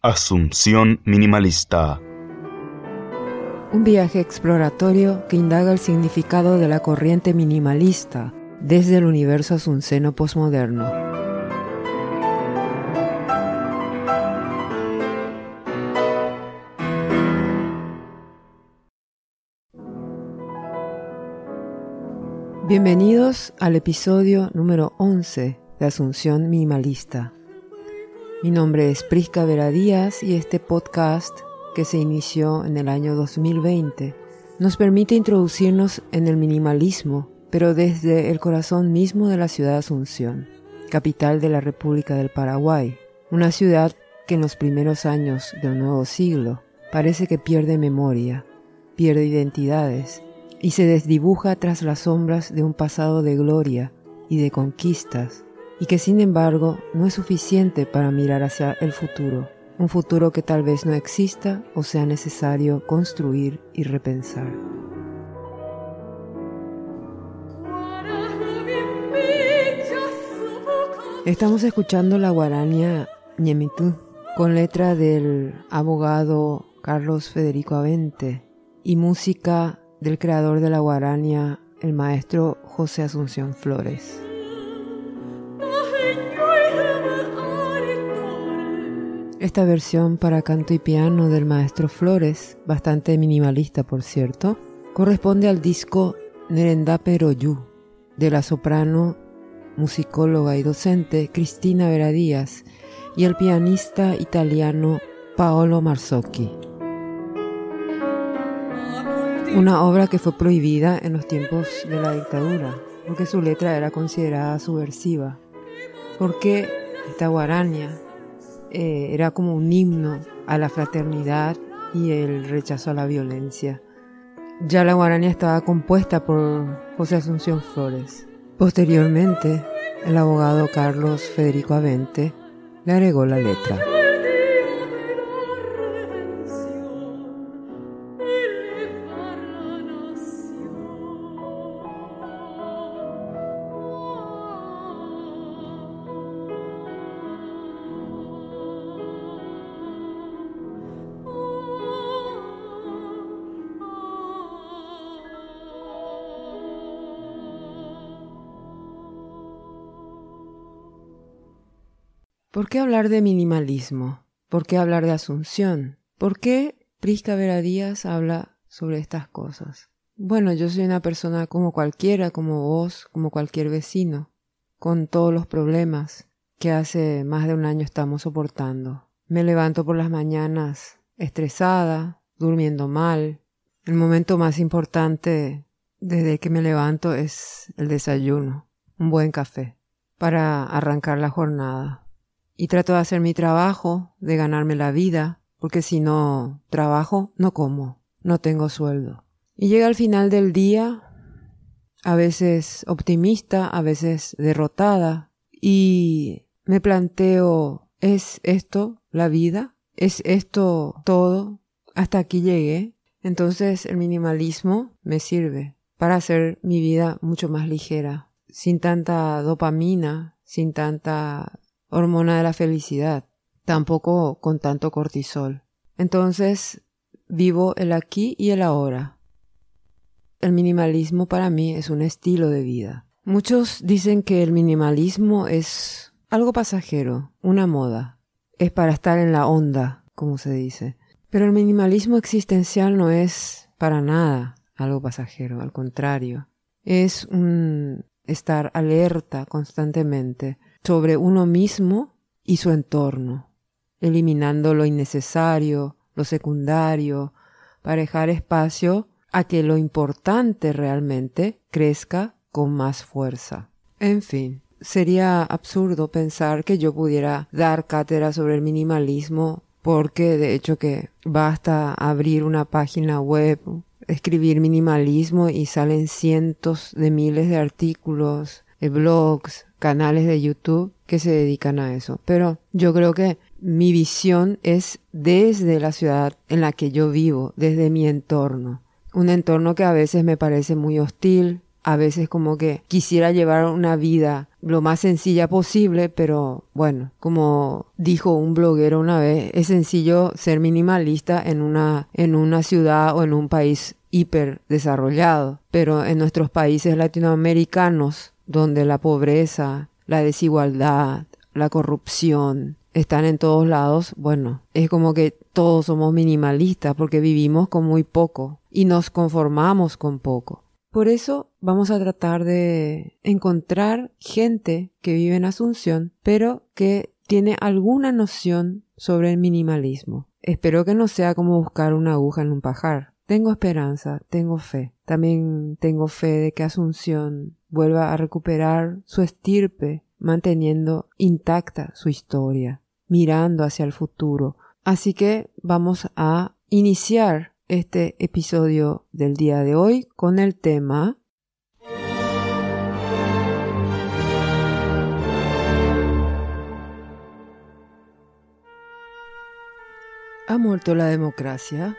Asunción Minimalista. Un viaje exploratorio que indaga el significado de la corriente minimalista desde el universo asunceno posmoderno. Bienvenidos al episodio número 11 de Asunción Minimalista. Mi nombre es Prisca Vera Díaz y este podcast, que se inició en el año 2020, nos permite introducirnos en el minimalismo, pero desde el corazón mismo de la ciudad de Asunción, capital de la República del Paraguay, una ciudad que en los primeros años de un nuevo siglo parece que pierde memoria, pierde identidades y se desdibuja tras las sombras de un pasado de gloria y de conquistas y que sin embargo no es suficiente para mirar hacia el futuro, un futuro que tal vez no exista o sea necesario construir y repensar. Estamos escuchando la guaraña Ñemitú con letra del abogado Carlos Federico Avente y música del creador de la guaraña, el maestro José Asunción Flores. Esta versión para canto y piano del maestro Flores, bastante minimalista por cierto, corresponde al disco Nerenda Peroyu de la soprano, musicóloga y docente Cristina Vera Díaz y el pianista italiano Paolo Marzocchi. Una obra que fue prohibida en los tiempos de la dictadura, porque su letra era considerada subversiva. Porque esta guaraña eh, era como un himno a la fraternidad y el rechazo a la violencia. Ya la guaraña estaba compuesta por José Asunción Flores. Posteriormente, el abogado Carlos Federico Avente le agregó la letra. ¿Por qué hablar de minimalismo? ¿Por qué hablar de asunción? ¿Por qué Prisca Vera Díaz habla sobre estas cosas? Bueno, yo soy una persona como cualquiera, como vos, como cualquier vecino, con todos los problemas que hace más de un año estamos soportando. Me levanto por las mañanas estresada, durmiendo mal. El momento más importante desde que me levanto es el desayuno, un buen café, para arrancar la jornada y trato de hacer mi trabajo, de ganarme la vida, porque si no trabajo, no como, no tengo sueldo. Y llega al final del día, a veces optimista, a veces derrotada, y me planteo, ¿es esto la vida? ¿Es esto todo? Hasta aquí llegué. Entonces el minimalismo me sirve para hacer mi vida mucho más ligera, sin tanta dopamina, sin tanta hormona de la felicidad, tampoco con tanto cortisol. Entonces, vivo el aquí y el ahora. El minimalismo para mí es un estilo de vida. Muchos dicen que el minimalismo es algo pasajero, una moda. Es para estar en la onda, como se dice. Pero el minimalismo existencial no es para nada algo pasajero, al contrario. Es un estar alerta constantemente sobre uno mismo y su entorno, eliminando lo innecesario, lo secundario, para dejar espacio a que lo importante realmente crezca con más fuerza. En fin, sería absurdo pensar que yo pudiera dar cátedra sobre el minimalismo porque de hecho que basta abrir una página web, escribir minimalismo y salen cientos de miles de artículos, blogs, canales de YouTube que se dedican a eso. Pero yo creo que mi visión es desde la ciudad en la que yo vivo, desde mi entorno. Un entorno que a veces me parece muy hostil, a veces como que quisiera llevar una vida lo más sencilla posible, pero bueno, como dijo un bloguero una vez, es sencillo ser minimalista en una, en una ciudad o en un país hiper desarrollado, pero en nuestros países latinoamericanos, donde la pobreza, la desigualdad, la corrupción, están en todos lados, bueno, es como que todos somos minimalistas porque vivimos con muy poco y nos conformamos con poco. Por eso vamos a tratar de encontrar gente que vive en Asunción, pero que tiene alguna noción sobre el minimalismo. Espero que no sea como buscar una aguja en un pajar. Tengo esperanza, tengo fe. También tengo fe de que Asunción vuelva a recuperar su estirpe, manteniendo intacta su historia, mirando hacia el futuro. Así que vamos a iniciar este episodio del día de hoy con el tema ¿Ha muerto la democracia?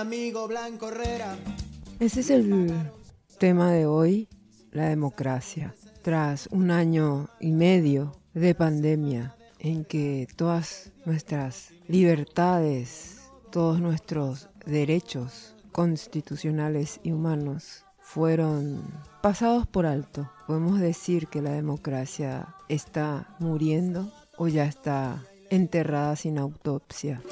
Amigo Blanco Herrera. Ese es el tema de hoy, la democracia. Tras un año y medio de pandemia en que todas nuestras libertades, todos nuestros derechos constitucionales y humanos fueron pasados por alto. Podemos decir que la democracia está muriendo o ya está enterrada sin autopsia.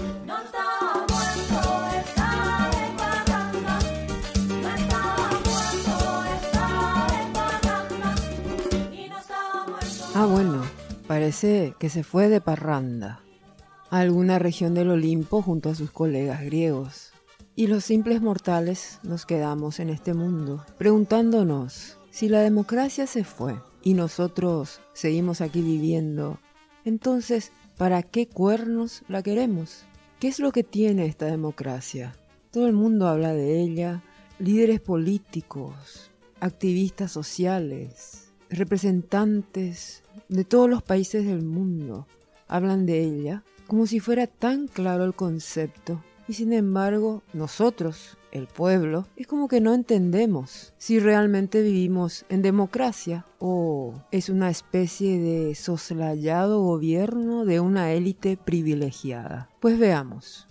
Ah, bueno, parece que se fue de parranda a alguna región del Olimpo junto a sus colegas griegos. Y los simples mortales nos quedamos en este mundo, preguntándonos si la democracia se fue y nosotros seguimos aquí viviendo, entonces, ¿para qué cuernos la queremos? ¿Qué es lo que tiene esta democracia? Todo el mundo habla de ella, líderes políticos, activistas sociales, representantes de todos los países del mundo hablan de ella como si fuera tan claro el concepto. Y sin embargo, nosotros, el pueblo, es como que no entendemos si realmente vivimos en democracia o es una especie de soslayado gobierno de una élite privilegiada. Pues veamos.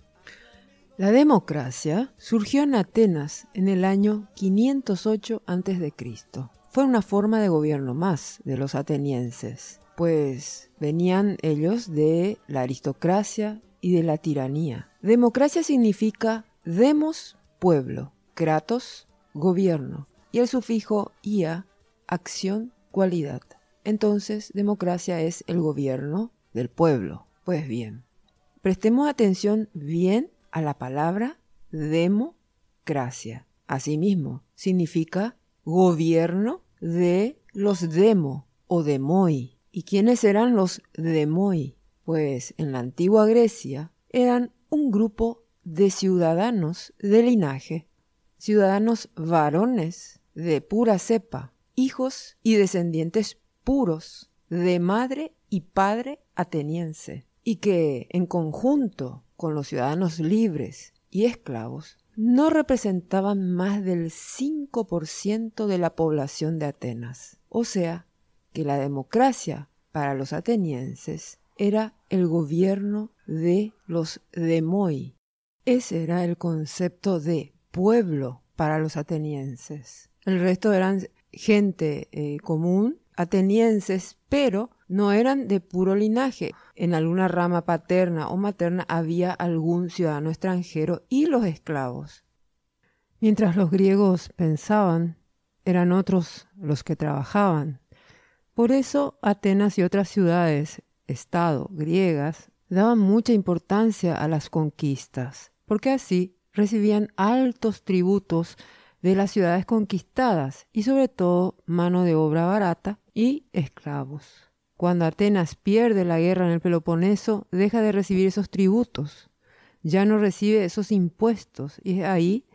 La democracia surgió en Atenas en el año 508 a.C fue una forma de gobierno más de los atenienses, pues venían ellos de la aristocracia y de la tiranía. Democracia significa demos, pueblo, kratos, gobierno, y el sufijo ia, acción, cualidad. Entonces, democracia es el gobierno del pueblo. Pues bien, prestemos atención bien a la palabra democracia. Asimismo, significa gobierno de los demo o demoi. ¿Y quiénes eran los demoi? Pues en la antigua Grecia eran un grupo de ciudadanos de linaje, ciudadanos varones de pura cepa, hijos y descendientes puros de madre y padre ateniense, y que en conjunto con los ciudadanos libres y esclavos no representaban más del 5% de la población de Atenas. O sea, que la democracia para los atenienses era el gobierno de los demoi. Ese era el concepto de pueblo para los atenienses. El resto eran gente eh, común, atenienses, pero no eran de puro linaje. En alguna rama paterna o materna había algún ciudadano extranjero y los esclavos. Mientras los griegos pensaban, eran otros los que trabajaban. Por eso Atenas y otras ciudades, estado griegas, daban mucha importancia a las conquistas, porque así recibían altos tributos de las ciudades conquistadas y sobre todo mano de obra barata y esclavos. Cuando Atenas pierde la guerra en el Peloponeso, deja de recibir esos tributos, ya no recibe esos impuestos, y es ahí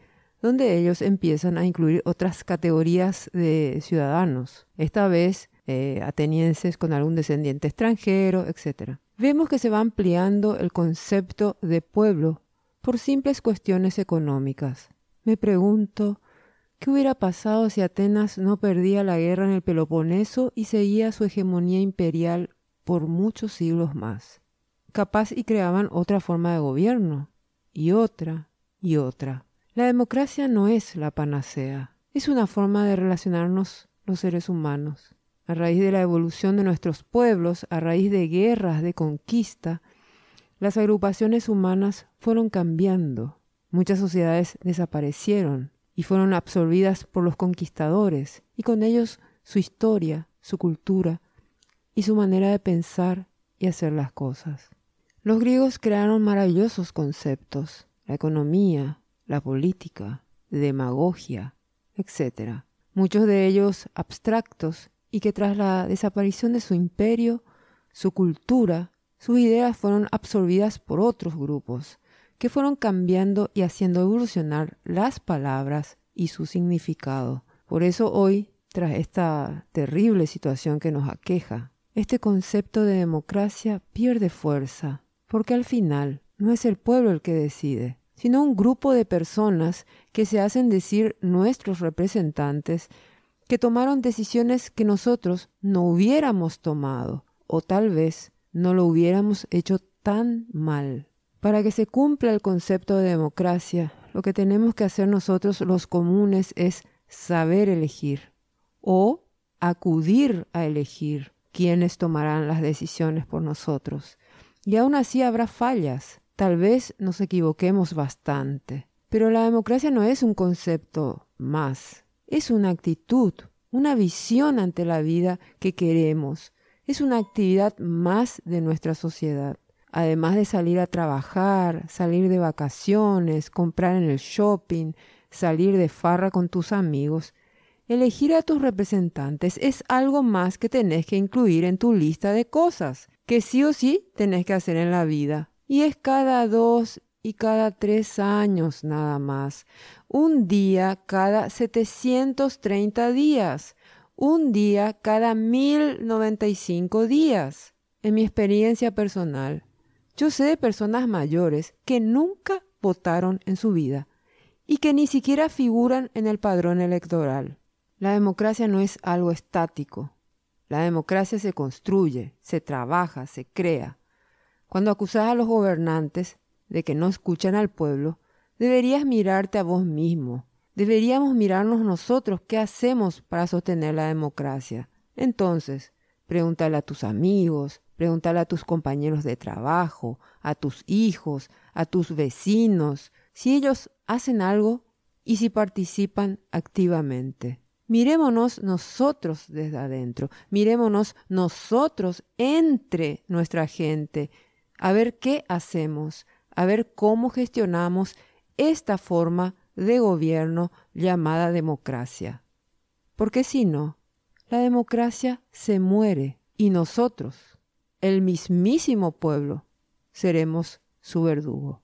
donde ellos empiezan a incluir otras categorías de ciudadanos, esta vez eh, atenienses con algún descendiente extranjero, etc. Vemos que se va ampliando el concepto de pueblo por simples cuestiones económicas. Me pregunto, ¿qué hubiera pasado si Atenas no perdía la guerra en el Peloponeso y seguía su hegemonía imperial por muchos siglos más? Capaz y creaban otra forma de gobierno, y otra, y otra. La democracia no es la panacea, es una forma de relacionarnos los seres humanos. A raíz de la evolución de nuestros pueblos, a raíz de guerras, de conquista, las agrupaciones humanas fueron cambiando. Muchas sociedades desaparecieron y fueron absorbidas por los conquistadores, y con ellos su historia, su cultura y su manera de pensar y hacer las cosas. Los griegos crearon maravillosos conceptos, la economía, la política, demagogia, etc. Muchos de ellos abstractos y que tras la desaparición de su imperio, su cultura, sus ideas fueron absorbidas por otros grupos, que fueron cambiando y haciendo evolucionar las palabras y su significado. Por eso hoy, tras esta terrible situación que nos aqueja, este concepto de democracia pierde fuerza, porque al final no es el pueblo el que decide, sino un grupo de personas que se hacen decir nuestros representantes que tomaron decisiones que nosotros no hubiéramos tomado o tal vez no lo hubiéramos hecho tan mal. Para que se cumpla el concepto de democracia, lo que tenemos que hacer nosotros los comunes es saber elegir o acudir a elegir quiénes tomarán las decisiones por nosotros. Y aún así habrá fallas, Tal vez nos equivoquemos bastante, pero la democracia no es un concepto más, es una actitud, una visión ante la vida que queremos, es una actividad más de nuestra sociedad. Además de salir a trabajar, salir de vacaciones, comprar en el shopping, salir de farra con tus amigos, elegir a tus representantes es algo más que tenés que incluir en tu lista de cosas que sí o sí tenés que hacer en la vida y es cada dos y cada tres años nada más. Un día cada 730 días. Un día cada 1095 días. En mi experiencia personal, yo sé de personas mayores que nunca votaron en su vida y que ni siquiera figuran en el padrón electoral. La democracia no es algo estático. La democracia se construye, se trabaja, se crea. Cuando acusas a los gobernantes de que no escuchan al pueblo, deberías mirarte a vos mismo. Deberíamos mirarnos nosotros qué hacemos para sostener la democracia. Entonces, pregúntale a tus amigos, pregúntale a tus compañeros de trabajo, a tus hijos, a tus vecinos, si ellos hacen algo y si participan activamente. Mirémonos nosotros desde adentro, mirémonos nosotros entre nuestra gente, a ver qué hacemos, a ver cómo gestionamos esta forma de gobierno llamada democracia. Porque si no, la democracia se muere y nosotros, el mismísimo pueblo, seremos su verdugo.